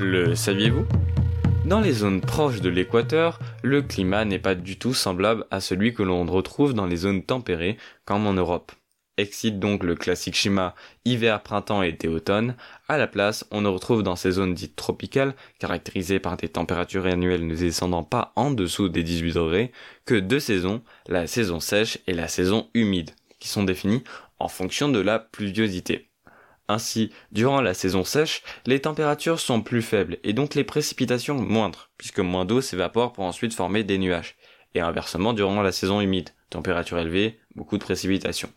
Le saviez-vous? Dans les zones proches de l'équateur, le climat n'est pas du tout semblable à celui que l'on retrouve dans les zones tempérées, comme en Europe. Excite donc le classique schéma hiver, printemps, été, automne. À la place, on ne retrouve dans ces zones dites tropicales, caractérisées par des températures annuelles ne descendant pas en dessous des 18 degrés, que deux saisons, la saison sèche et la saison humide, qui sont définies en fonction de la pluviosité. Ainsi, durant la saison sèche, les températures sont plus faibles et donc les précipitations moindres, puisque moins d'eau s'évapore pour ensuite former des nuages. Et inversement durant la saison humide, température élevée, beaucoup de précipitations.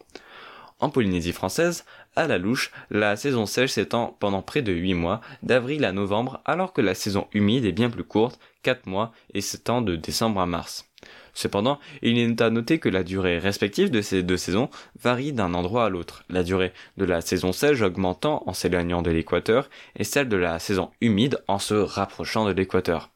En Polynésie française, à la louche, la saison sèche s'étend pendant près de 8 mois, d'avril à novembre, alors que la saison humide est bien plus courte, 4 mois, et s'étend de décembre à mars. Cependant, il est à noter que la durée respective de ces deux saisons varie d'un endroit à l'autre, la durée de la saison sèche augmentant en s'éloignant de l'équateur et celle de la saison humide en se rapprochant de l'équateur.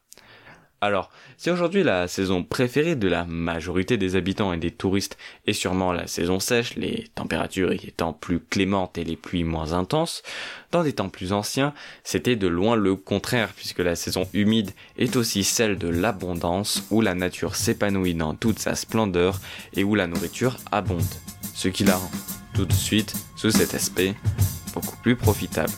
Alors, si aujourd'hui la saison préférée de la majorité des habitants et des touristes est sûrement la saison sèche, les températures y étant plus clémentes et les pluies moins intenses, dans des temps plus anciens, c'était de loin le contraire puisque la saison humide est aussi celle de l'abondance où la nature s'épanouit dans toute sa splendeur et où la nourriture abonde, ce qui la rend tout de suite, sous cet aspect, beaucoup plus profitable.